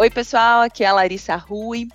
Oi, pessoal, aqui é a Larissa Rui.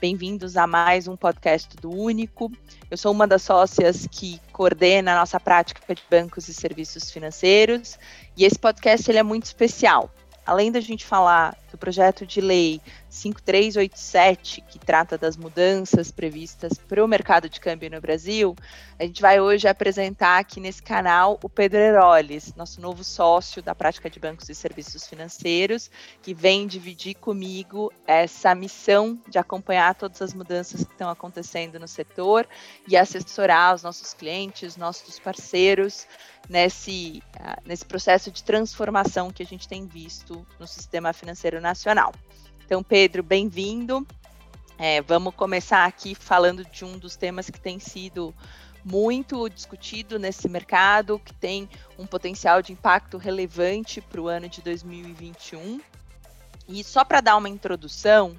Bem-vindos a mais um podcast do Único. Eu sou uma das sócias que coordena a nossa prática de bancos e serviços financeiros, e esse podcast ele é muito especial. Além da gente falar do projeto de lei 5387, que trata das mudanças previstas para o mercado de câmbio no Brasil, a gente vai hoje apresentar aqui nesse canal o Pedro Heroles, nosso novo sócio da prática de bancos e serviços financeiros, que vem dividir comigo essa missão de acompanhar todas as mudanças que estão acontecendo no setor e assessorar os nossos clientes, nossos parceiros nesse, uh, nesse processo de transformação que a gente tem visto no sistema financeiro nacional. Então, Pedro, bem-vindo. É, vamos começar aqui falando de um dos temas que tem sido muito discutido nesse mercado, que tem um potencial de impacto relevante para o ano de 2021. E só para dar uma introdução,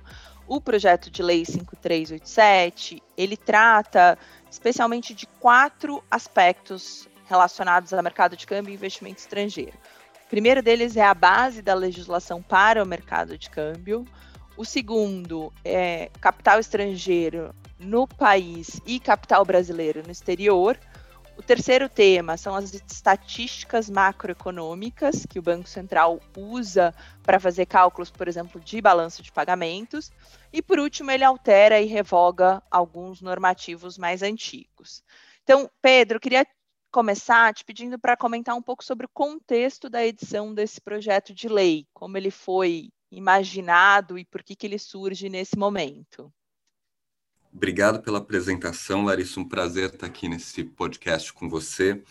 o projeto de lei 5387, ele trata especialmente de quatro aspectos relacionados ao mercado de câmbio e investimento estrangeiro primeiro deles é a base da legislação para o mercado de câmbio. O segundo é capital estrangeiro no país e capital brasileiro no exterior. O terceiro tema são as estatísticas macroeconômicas que o Banco Central usa para fazer cálculos, por exemplo, de balanço de pagamentos. E por último, ele altera e revoga alguns normativos mais antigos. Então, Pedro, queria começar te pedindo para comentar um pouco sobre o contexto da edição desse projeto de lei, como ele foi imaginado e por que, que ele surge nesse momento. Obrigado pela apresentação, Larissa. Um prazer estar aqui nesse podcast com você.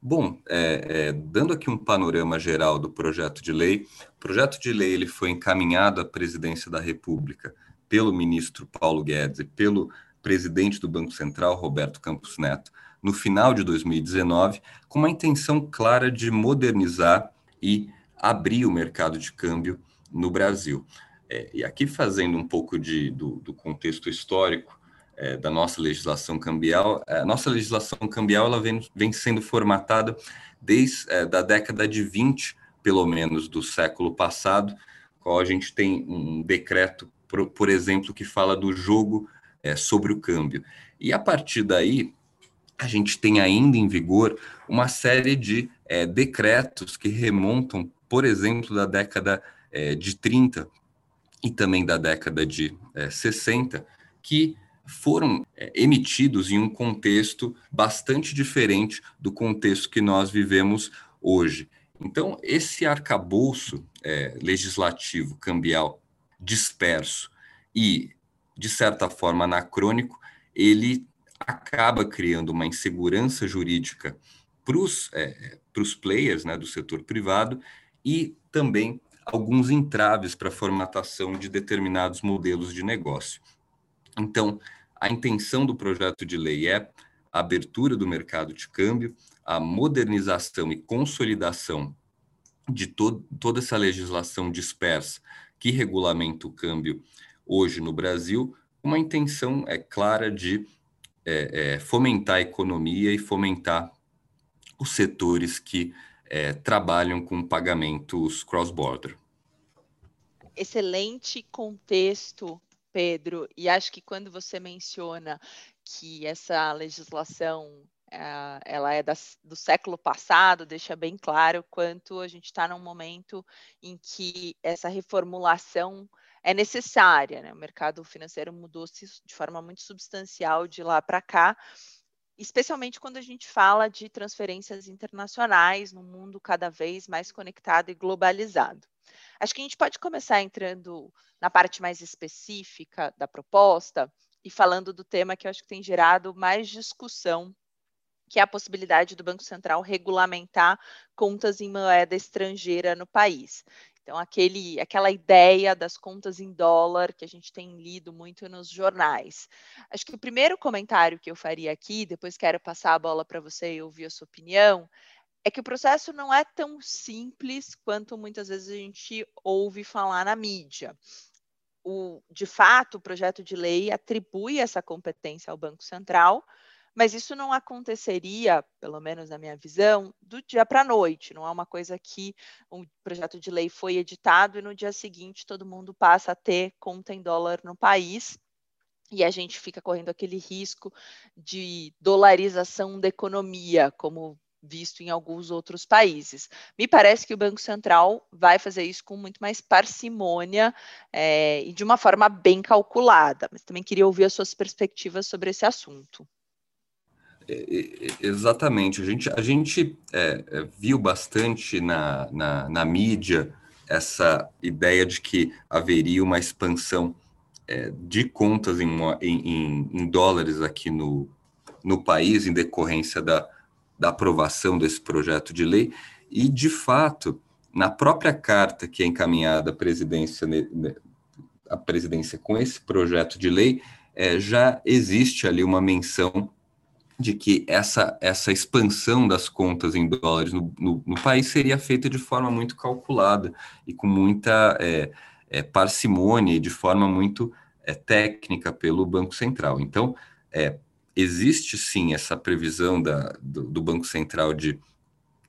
Bom, é, é, dando aqui um panorama geral do projeto de lei, o projeto de lei ele foi encaminhado à presidência da República pelo ministro Paulo Guedes e pelo presidente do Banco Central, Roberto Campos Neto, no final de 2019, com uma intenção clara de modernizar e abrir o mercado de câmbio no Brasil. É, e aqui fazendo um pouco de, do, do contexto histórico é, da nossa legislação cambial, a nossa legislação cambial ela vem, vem sendo formatada desde é, da década de 20, pelo menos, do século passado, qual a gente tem um decreto, por, por exemplo, que fala do jogo é, sobre o câmbio. E a partir daí, a gente tem ainda em vigor uma série de é, decretos que remontam, por exemplo, da década é, de 30 e também da década de é, 60, que foram emitidos em um contexto bastante diferente do contexto que nós vivemos hoje. Então, esse arcabouço legislativo cambial disperso e, de certa forma, anacrônico, ele acaba criando uma insegurança jurídica para os é, players né, do setor privado e também alguns entraves para a formatação de determinados modelos de negócio. Então, a intenção do projeto de lei é a abertura do mercado de câmbio, a modernização e consolidação de to toda essa legislação dispersa que regulamenta o câmbio hoje no Brasil, uma intenção é clara de é, é, fomentar a economia e fomentar os setores que é, trabalham com pagamentos cross-border. Excelente contexto, Pedro. E acho que quando você menciona que essa legislação é, ela é do século passado, deixa bem claro quanto a gente está num momento em que essa reformulação é necessária. Né? O mercado financeiro mudou-se de forma muito substancial de lá para cá, especialmente quando a gente fala de transferências internacionais num mundo cada vez mais conectado e globalizado. Acho que a gente pode começar entrando na parte mais específica da proposta e falando do tema que eu acho que tem gerado mais discussão, que é a possibilidade do Banco Central regulamentar contas em moeda estrangeira no país. Então, aquele, aquela ideia das contas em dólar que a gente tem lido muito nos jornais. Acho que o primeiro comentário que eu faria aqui, depois quero passar a bola para você e ouvir a sua opinião, é que o processo não é tão simples quanto muitas vezes a gente ouve falar na mídia. O, de fato, o projeto de lei atribui essa competência ao Banco Central, mas isso não aconteceria, pelo menos na minha visão, do dia para a noite. Não é uma coisa que um projeto de lei foi editado e no dia seguinte todo mundo passa a ter conta em dólar no país e a gente fica correndo aquele risco de dolarização da economia, como visto em alguns outros países. Me parece que o Banco Central vai fazer isso com muito mais parcimônia é, e de uma forma bem calculada, mas também queria ouvir as suas perspectivas sobre esse assunto. É, exatamente. A gente, a gente é, é, viu bastante na, na, na, mídia essa ideia de que haveria uma expansão é, de contas em, em, em, dólares aqui no, no país, em decorrência da, da aprovação desse projeto de lei. E, de fato, na própria carta que é encaminhada à presidência, à presidência com esse projeto de lei, é, já existe ali uma menção de que essa, essa expansão das contas em dólares no, no, no país seria feita de forma muito calculada e com muita é, é, parcimônia e de forma muito é, técnica pelo Banco Central. Então, é, existe sim essa previsão da, do, do Banco Central de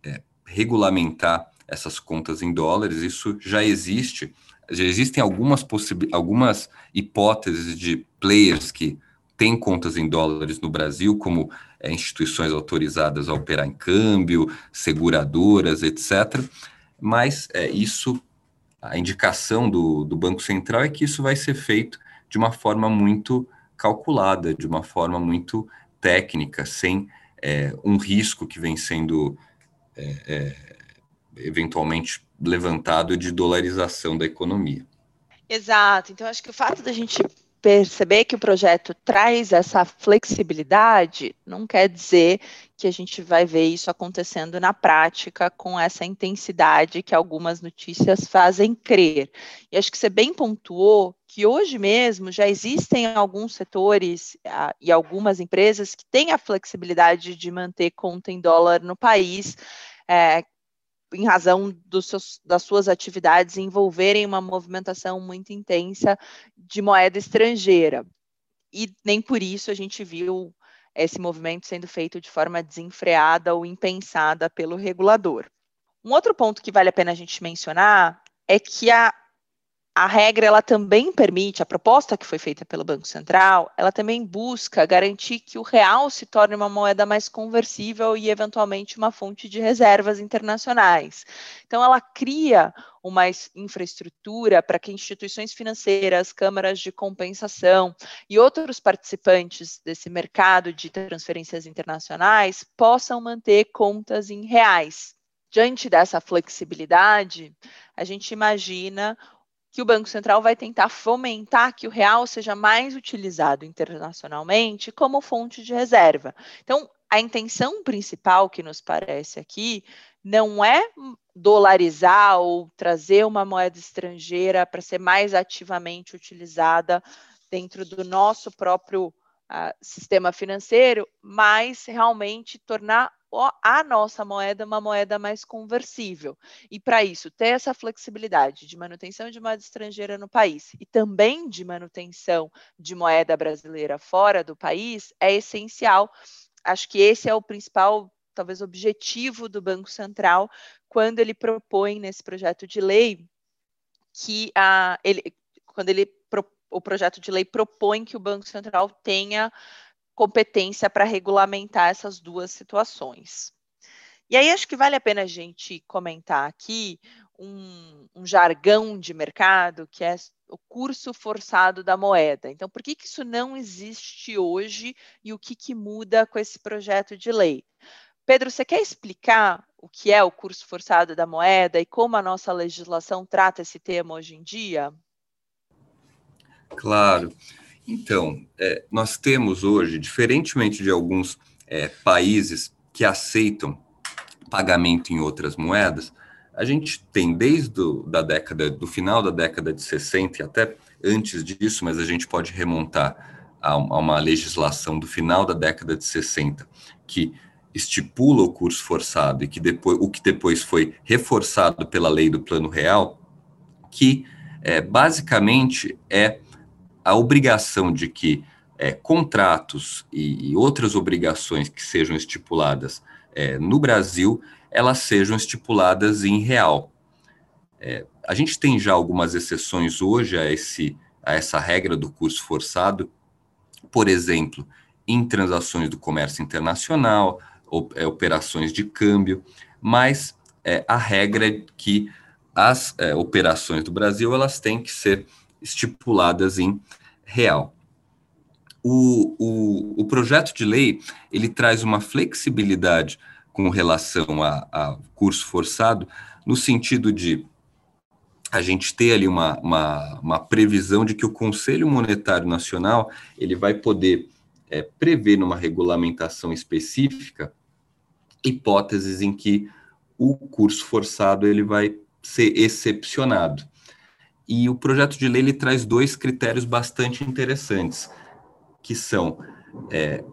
é, regulamentar essas contas em dólares, isso já existe. Já existem algumas, algumas hipóteses de players que têm contas em dólares no Brasil, como é, instituições autorizadas a operar em câmbio, seguradoras, etc. Mas é, isso, a indicação do, do Banco Central é que isso vai ser feito de uma forma muito calculada, de uma forma muito técnica, sem é, um risco que vem sendo é, é, eventualmente levantado de dolarização da economia. Exato. Então, acho que o fato da gente perceber que o projeto traz essa flexibilidade, não quer dizer que a gente vai ver isso acontecendo na prática com essa intensidade que algumas notícias fazem crer. E acho que você bem pontuou que hoje mesmo já existem alguns setores ah, e algumas empresas que têm a flexibilidade de manter conta em dólar no país, é, em razão seus, das suas atividades envolverem uma movimentação muito intensa de moeda estrangeira. E nem por isso a gente viu esse movimento sendo feito de forma desenfreada ou impensada pelo regulador. Um outro ponto que vale a pena a gente mencionar é que a a regra ela também permite, a proposta que foi feita pelo Banco Central, ela também busca garantir que o real se torne uma moeda mais conversível e eventualmente uma fonte de reservas internacionais. Então ela cria uma infraestrutura para que instituições financeiras, câmaras de compensação e outros participantes desse mercado de transferências internacionais possam manter contas em reais. Diante dessa flexibilidade, a gente imagina que o Banco Central vai tentar fomentar que o real seja mais utilizado internacionalmente como fonte de reserva. Então, a intenção principal que nos parece aqui não é dolarizar ou trazer uma moeda estrangeira para ser mais ativamente utilizada dentro do nosso próprio uh, sistema financeiro, mas realmente tornar a nossa moeda uma moeda mais conversível. E para isso, ter essa flexibilidade de manutenção de moeda estrangeira no país e também de manutenção de moeda brasileira fora do país é essencial. Acho que esse é o principal, talvez, objetivo do Banco Central quando ele propõe nesse projeto de lei que a, ele, quando ele o projeto de lei propõe que o Banco Central tenha competência para regulamentar essas duas situações. E aí acho que vale a pena a gente comentar aqui um, um, jargão de mercado que é o curso forçado da moeda. Então, por que, que isso não existe hoje e o que, que muda com esse projeto de lei? Pedro, você quer explicar o que é o curso forçado da moeda e como a nossa legislação trata esse tema hoje em dia? Claro. Então, é, nós temos hoje, diferentemente de alguns é, países que aceitam pagamento em outras moedas, a gente tem desde do, da década, do final da década de 60 e até antes disso, mas a gente pode remontar a, a uma legislação do final da década de 60 que estipula o curso forçado e que depois, o que depois foi reforçado pela lei do Plano Real, que é, basicamente é a obrigação de que é, contratos e, e, outras obrigações que sejam estipuladas é, no Brasil, elas sejam estipuladas em real. É, a gente tem já algumas exceções hoje a, esse, a essa regra do curso forçado, por exemplo, em transações do comércio internacional, é, operações de câmbio, mas é, a regra é que as é, operações do Brasil elas têm que ser estipuladas em real. O, o, o projeto de lei ele traz uma flexibilidade com relação a, a curso forçado, no sentido de a gente ter ali uma, uma, uma, previsão de que o Conselho Monetário Nacional ele vai poder é, prever numa regulamentação específica hipóteses em que o curso forçado ele vai ser excepcionado. E o projeto de lei ele traz dois critérios bastante interessantes, que são é,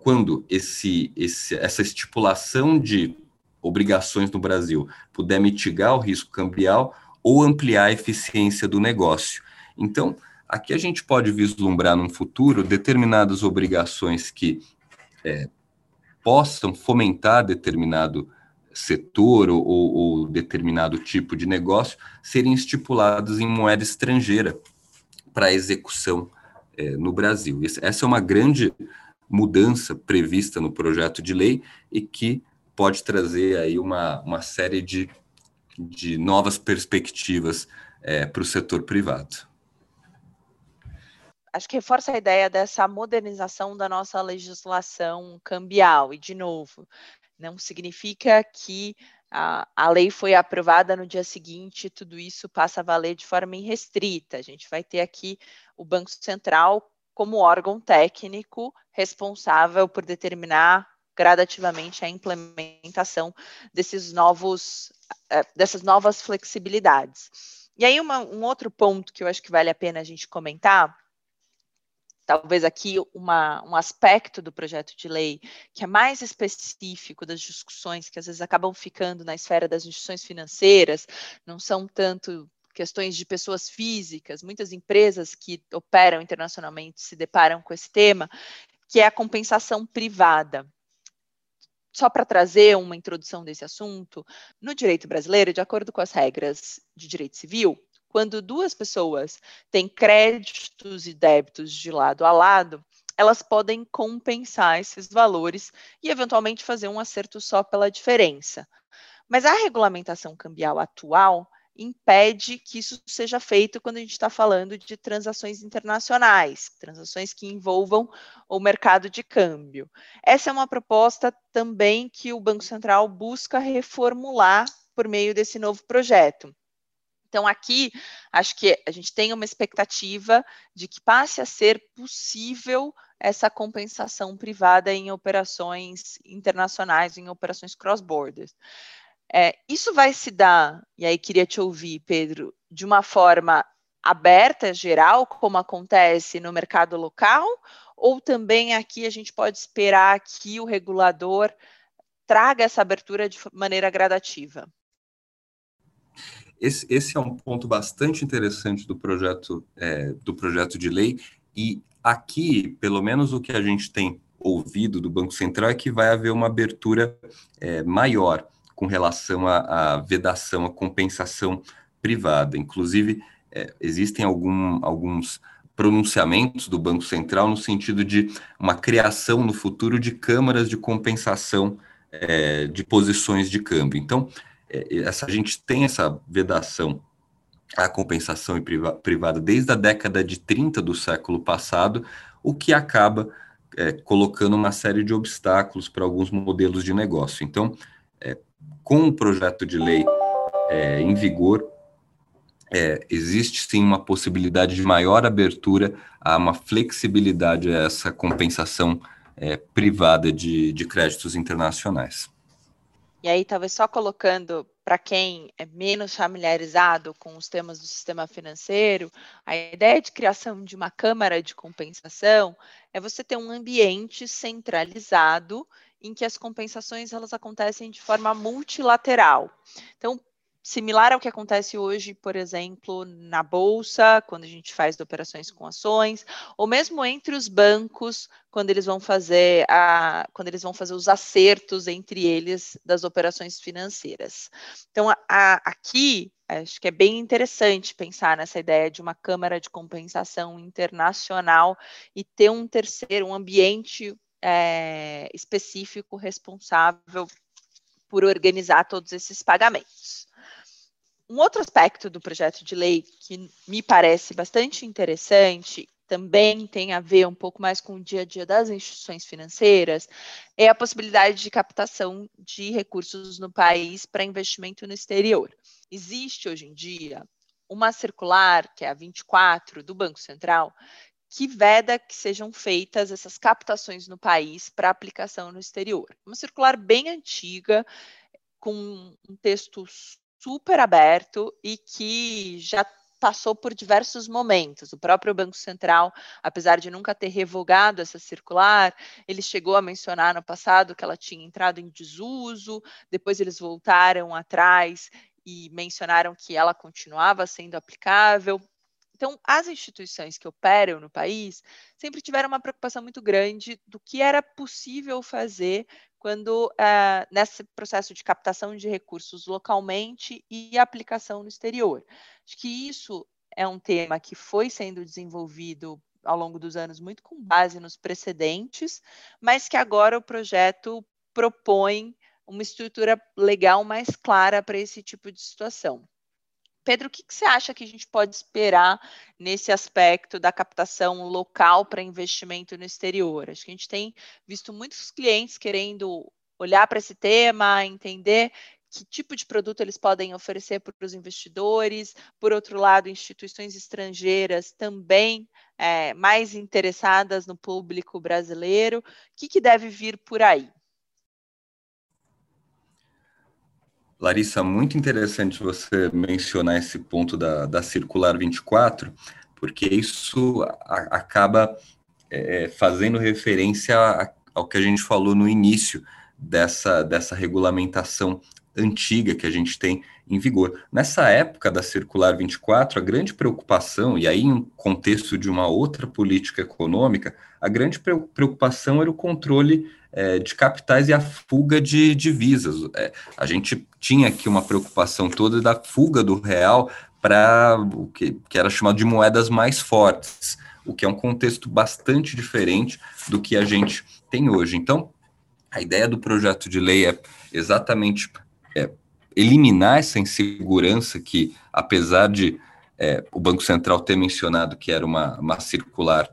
quando esse, esse, essa estipulação de obrigações no Brasil puder mitigar o risco cambial ou ampliar a eficiência do negócio. Então, aqui a gente pode vislumbrar num futuro determinadas obrigações que é, possam fomentar determinado setor ou, ou, determinado tipo de negócio serem estipulados em moeda estrangeira para execução é, no Brasil. Essa é uma grande mudança prevista no projeto de lei e que pode trazer aí uma, uma série de, de novas perspectivas é, para o setor privado. Acho que reforça a ideia dessa modernização da nossa legislação cambial. E, de novo, não significa que a, a lei foi aprovada no dia seguinte, tudo isso passa a valer de forma irrestrita. A gente vai ter aqui o Banco Central como órgão técnico responsável por determinar gradativamente a implementação desses novos, eh, dessas novas flexibilidades. E aí, uma, um outro ponto que eu acho que vale a pena a gente comentar talvez aqui uma, um aspecto do projeto de lei que é mais específico das discussões que às vezes acabam ficando na esfera das instituições financeiras, não são tanto questões de pessoas físicas, muitas empresas que operam internacionalmente se deparam com esse tema, que é a compensação privada. Só para trazer uma introdução desse assunto, no direito brasileiro, de acordo com as regras de direito civil, quando duas pessoas têm créditos e débitos de lado a lado, elas podem compensar esses valores e, eventualmente, fazer um acerto só pela diferença. Mas a regulamentação cambial atual impede que isso seja feito quando a gente está falando de transações internacionais, transações que envolvam o mercado de câmbio. Essa é uma proposta também que o Banco Central busca reformular por meio desse novo projeto. Então, aqui, acho que a gente tem uma expectativa de que passe a ser possível essa compensação privada em operações internacionais, em operações cross-border. É, isso vai se dar, e aí queria te ouvir, Pedro, de uma forma aberta, geral, como acontece no mercado local, ou também aqui a gente pode esperar que o regulador traga essa abertura de maneira gradativa? Esse, esse é um ponto bastante interessante do projeto, é, do projeto de lei, e aqui, pelo menos o que a gente tem ouvido do Banco Central é que vai haver uma abertura é, maior com relação à, à, vedação, à compensação privada. Inclusive, é, existem algum, alguns pronunciamentos do Banco Central no sentido de uma criação no futuro de câmaras de compensação é, de posições de câmbio. Então, essa, a gente tem essa vedação à compensação privada desde a década de 30 do século passado, o que acaba é, colocando uma série de obstáculos para alguns modelos de negócio. Então, é, com o projeto de lei é, em vigor, é, existe sim uma possibilidade de maior abertura a uma flexibilidade a essa compensação é, privada de, de créditos internacionais. E aí, talvez só colocando para quem é menos familiarizado com os temas do sistema financeiro, a ideia de criação de uma câmara de compensação é você ter um ambiente centralizado em que as compensações elas acontecem de forma multilateral. Então, similar ao que acontece hoje, por exemplo, na bolsa, quando a gente faz operações com ações, ou mesmo entre os bancos, quando eles vão fazer a, quando eles vão fazer os acertos entre eles das operações financeiras. Então, a, a, aqui acho que é bem interessante pensar nessa ideia de uma câmara de compensação internacional e ter um terceiro, um ambiente é, específico responsável por organizar todos esses pagamentos. Um outro aspecto do projeto de lei que me parece bastante interessante, também tem a ver um pouco mais com o dia a dia das instituições financeiras, é a possibilidade de captação de recursos no país para investimento no exterior. Existe hoje em dia uma circular, que é a 24 do Banco Central, que veda que sejam feitas essas captações no país para aplicação no exterior. Uma circular bem antiga, com um texto super aberto e que já passou por diversos momentos. O próprio Banco Central, apesar de nunca ter revogado essa circular, ele chegou a mencionar no passado que ela tinha entrado em desuso, depois eles voltaram atrás e mencionaram que ela continuava sendo aplicável. Então, as instituições que operam no país sempre tiveram uma preocupação muito grande do que era possível fazer quando uh, nesse processo de captação de recursos localmente e aplicação no exterior. Acho que isso é um tema que foi sendo desenvolvido ao longo dos anos muito com base nos precedentes, mas que agora o projeto propõe uma estrutura legal mais clara para esse tipo de situação. Pedro, o que, que, você acha que a gente pode esperar nesse aspecto da captação local para investimento no exterior? Acho que a gente tem visto muitos clientes querendo olhar para esse tema, entender que tipo de produto eles podem oferecer para os investidores. Por outro lado, instituições estrangeiras também é, mais interessadas no público brasileiro. O que, que deve vir por aí? Larissa, muito interessante você mencionar esse ponto da, da Circular 24, porque isso a, acaba é, fazendo referência a, ao que a gente falou no início dessa, dessa regulamentação antiga que a gente tem em vigor. Nessa época da Circular 24, a grande preocupação, e aí em contexto de uma outra política econômica, a grande preocupação era o controle é, de capitais e a fuga de divisas. É, a gente tinha aqui uma preocupação toda da fuga do real para o que, que era chamado de moedas mais fortes, o que é um contexto bastante diferente do que a gente tem hoje. Então, a ideia do projeto de lei é exatamente é, eliminar essa insegurança que, apesar de é, o Banco Central ter mencionado que era uma, uma circular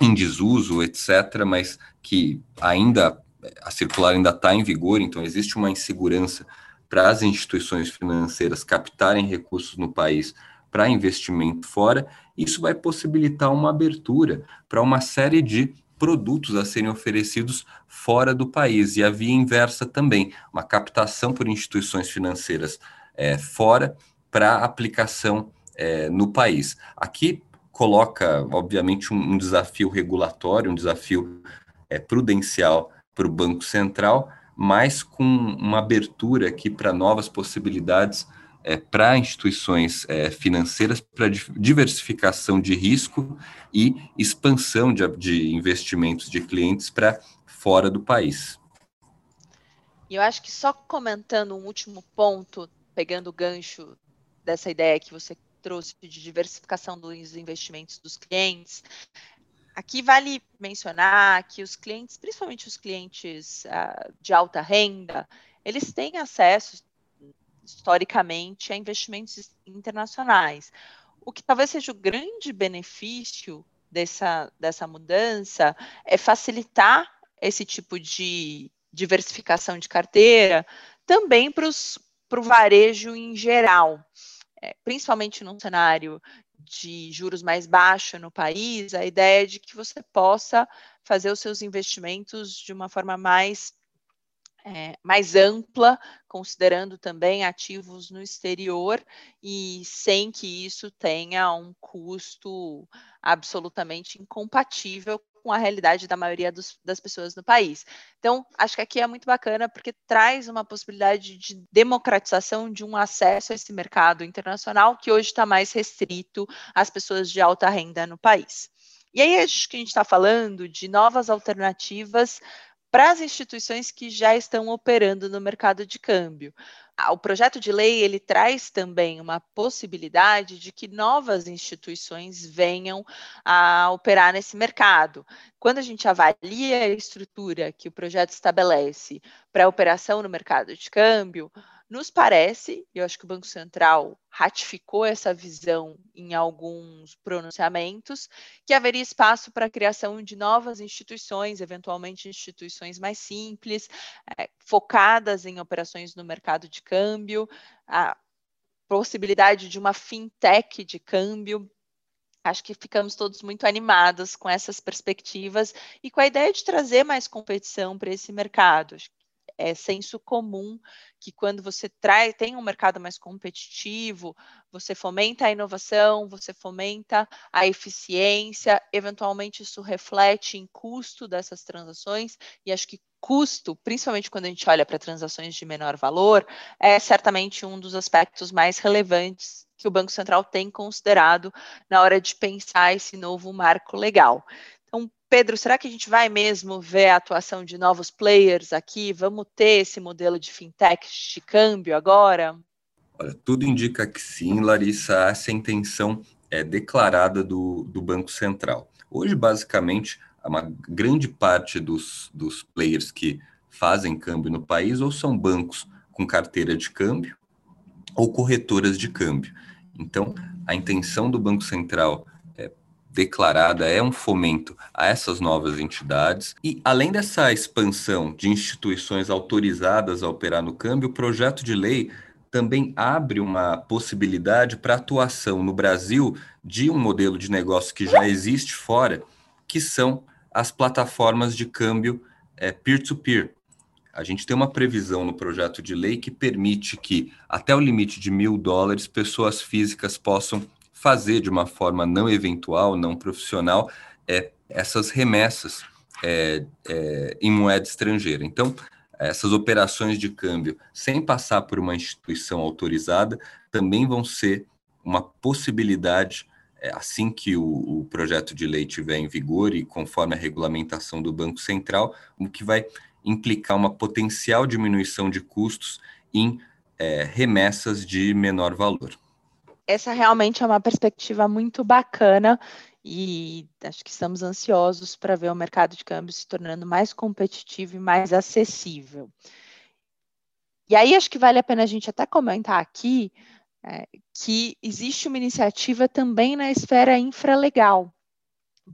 em desuso, etc., mas que ainda a circular ainda está em vigor, então existe uma insegurança para as instituições financeiras captarem recursos no país para investimento fora, isso vai possibilitar uma abertura para uma série de produtos a serem oferecidos fora do país e a via inversa também, uma captação por instituições financeiras é, fora para aplicação é, no país. Aqui coloca, obviamente, um, um desafio regulatório, um desafio é, prudencial para o Banco Central, mas com uma abertura aqui para novas possibilidades é, para instituições é, financeiras, para diversificação de risco e expansão de, de investimentos de clientes para fora do país. E eu acho que só comentando um último ponto, pegando o gancho dessa ideia que você trouxe de diversificação dos investimentos dos clientes, Aqui vale mencionar que os clientes, principalmente os clientes uh, de alta renda, eles têm acesso historicamente a investimentos internacionais. O que talvez seja o grande benefício dessa, dessa mudança é facilitar esse tipo de diversificação de carteira também para o varejo em geral. É, principalmente num cenário de juros mais baixos no país, a ideia é de que você possa fazer os seus investimentos de uma forma mais é, mais ampla, considerando também ativos no exterior e sem que isso tenha um custo absolutamente incompatível com a realidade da maioria dos, das pessoas no país. Então, acho que aqui é muito bacana porque traz uma possibilidade de democratização de um acesso a esse mercado internacional que hoje está mais restrito às pessoas de alta renda no país. E aí acho que a gente está falando de novas alternativas para as instituições que já estão operando no mercado de câmbio. O projeto de lei ele traz também uma possibilidade de que novas instituições venham a operar nesse mercado. Quando a gente avalia a estrutura que o projeto estabelece para a operação no mercado de câmbio, nos parece, eu acho que o Banco Central ratificou essa visão em alguns pronunciamentos, que haveria espaço para a criação de novas instituições, eventualmente instituições mais simples, é, focadas em operações no mercado de câmbio, a possibilidade de uma fintech de câmbio. Acho que ficamos todos muito animados com essas perspectivas e com a ideia de trazer mais competição para esse mercado. Acho é senso comum que quando você traz, tem um mercado mais competitivo, você fomenta a inovação, você fomenta a eficiência, eventualmente isso reflete em custo dessas transações, e acho que custo, principalmente quando a gente olha para transações de menor valor, é certamente um dos aspectos mais relevantes que o Banco Central tem considerado na hora de pensar esse novo marco legal. Pedro, será que a gente vai mesmo ver a atuação de novos players aqui? Vamos ter esse modelo de fintech de câmbio agora? Olha, tudo indica que sim, Larissa. Essa intenção é declarada do, do Banco Central. Hoje, basicamente, uma grande parte dos, dos players que fazem câmbio no país ou são bancos com carteira de câmbio ou corretoras de câmbio. Então, a intenção do Banco Central declarada é um fomento a essas novas entidades. E, além dessa expansão de instituições autorizadas a operar no câmbio, o projeto de lei também abre uma possibilidade para atuação no Brasil de um modelo de negócio que já existe fora, que são as plataformas de câmbio é, peer-to-peer. -peer. A gente tem uma previsão no projeto de lei que permite que, até o limite de mil dólares, pessoas físicas possam fazer de uma forma não eventual, não profissional, é, essas remessas é, é, em moeda estrangeira. Então, essas operações de câmbio, sem passar por uma instituição autorizada, também vão ser uma possibilidade, é, assim que o, o, projeto de lei estiver em vigor e conforme a regulamentação do Banco Central, o que vai implicar uma potencial diminuição de custos em é, remessas de menor valor essa realmente é uma perspectiva muito bacana e acho que estamos ansiosos para ver o mercado de câmbio se tornando mais competitivo e mais acessível. E aí acho que vale a pena a gente até comentar aqui é, que existe uma iniciativa também na esfera infralegal,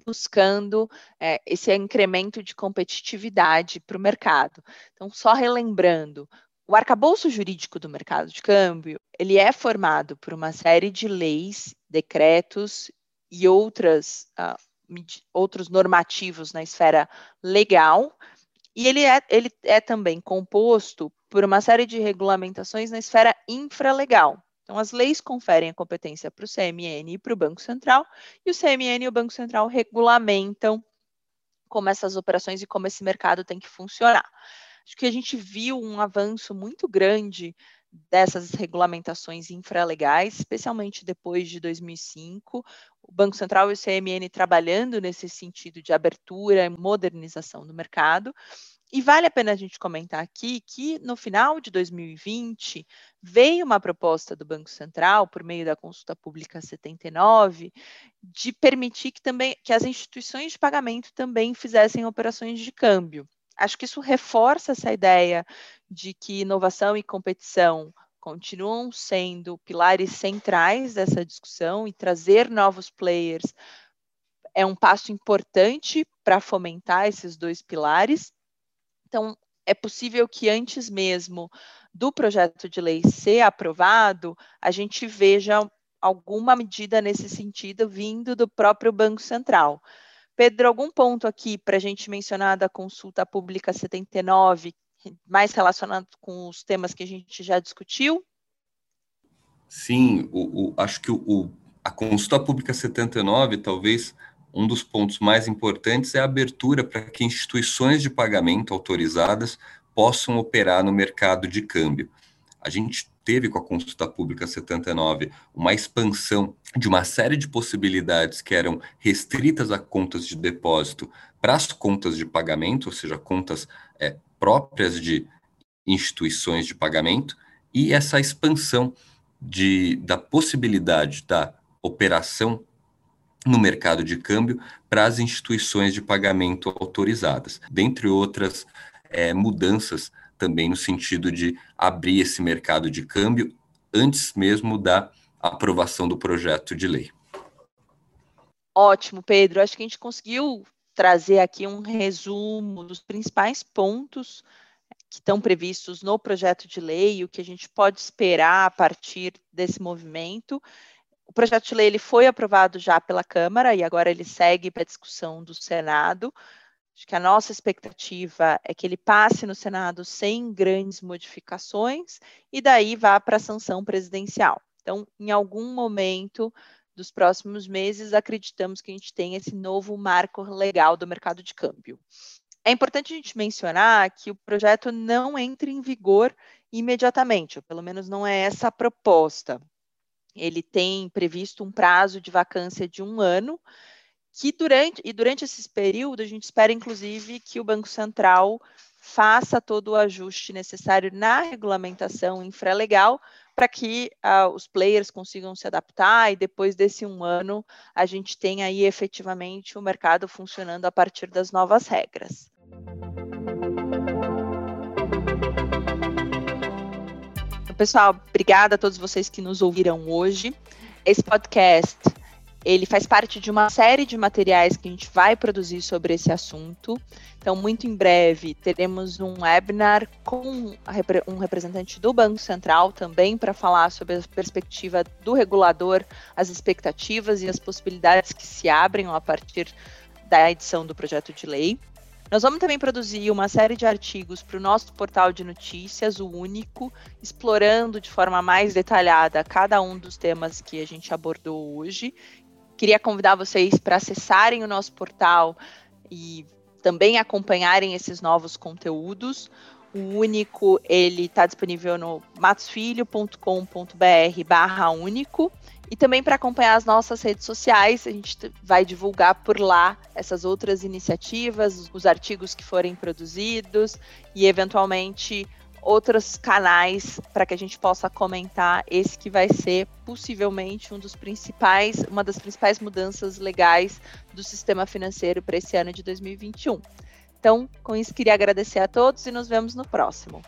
buscando é, esse incremento de competitividade para o mercado. Então, só relembrando, o arcabouço jurídico do mercado de câmbio, ele é formado por uma série de leis, decretos e outras, uh, outros normativos na esfera legal, e ele é, ele é também composto por uma série de regulamentações na esfera infralegal. Então, as leis conferem a competência para o CMN e para o Banco Central, e o CMN e o Banco Central regulamentam como essas operações e como esse mercado tem que funcionar. Acho que a gente viu um avanço muito grande dessas regulamentações infralegais, especialmente depois de 2005, o Banco Central e o CMN trabalhando nesse sentido de abertura e modernização do mercado. E vale a pena a gente comentar aqui que no final de 2020 veio uma proposta do Banco Central por meio da consulta pública 79 de permitir que também que as instituições de pagamento também fizessem operações de câmbio acho que isso reforça essa ideia de que inovação e competição continuam sendo pilares centrais dessa discussão e trazer novos players é um passo importante para fomentar esses dois pilares. Então, é possível que antes mesmo do projeto de lei ser aprovado, a gente veja alguma medida nesse sentido vindo do próprio Banco Central. Pedro, algum ponto aqui para a gente mencionar da consulta pública 79, mais relacionado com os temas que a gente já discutiu? Sim, o, o, acho que o, a consulta pública 79 talvez um dos pontos mais importantes é a abertura para que instituições de pagamento autorizadas possam operar no mercado de câmbio. A gente teve com a consulta pública 79 uma expansão de uma série de possibilidades que eram restritas a contas de depósito para as contas de pagamento, ou seja, contas é, próprias de instituições de pagamento, e essa expansão de, da possibilidade da operação no mercado de câmbio para as instituições de pagamento autorizadas, dentre outras é, mudanças também no sentido de abrir esse mercado de câmbio antes mesmo da aprovação do projeto de lei. Ótimo, Pedro. Acho que a gente conseguiu trazer aqui um resumo dos principais pontos que estão previstos no projeto de lei, o que a gente pode esperar a partir desse movimento o projeto de lei ele foi aprovado já pela Câmara e agora ele segue para discussão do Senado. Acho que a nossa expectativa é que ele passe no Senado sem grandes modificações e daí vá para a sanção presidencial. Então, em algum momento dos próximos meses, acreditamos que a gente tem esse novo marco legal do mercado de câmbio. É importante a gente mencionar que o projeto não entra em vigor imediatamente, ou pelo menos não é essa a proposta ele tem previsto um prazo de vacância de um ano, que durante e durante esse período a gente espera inclusive que o Banco Central faça todo o ajuste necessário na regulamentação infralegal para que uh, os players consigam se adaptar e depois desse um ano a gente tenha aí efetivamente o mercado funcionando a partir das novas regras. Pessoal, obrigada a todos vocês que nos ouviram hoje. Esse podcast, ele faz parte de uma série de materiais que a gente vai produzir sobre esse assunto. Então, muito em breve, teremos um webinar com um representante do Banco Central também para falar sobre a perspectiva do regulador, as expectativas e as possibilidades que se abrem a partir da edição do projeto de lei. Nós vamos também produzir uma série de artigos para o nosso portal de notícias, o Único, explorando de forma mais detalhada cada um dos temas que a gente abordou hoje. Queria convidar vocês para acessarem o nosso portal e também acompanharem esses novos conteúdos. O Único, ele está disponível no matosfilho.com.br barra único. E também para acompanhar as nossas redes sociais, a gente vai divulgar por lá essas outras iniciativas, os artigos que forem produzidos e, eventualmente, outros canais para que a gente possa comentar esse que vai ser possivelmente um dos principais, uma das principais mudanças legais do sistema financeiro para esse ano de 2021. Então, com isso, queria agradecer a todos e nos vemos no próximo.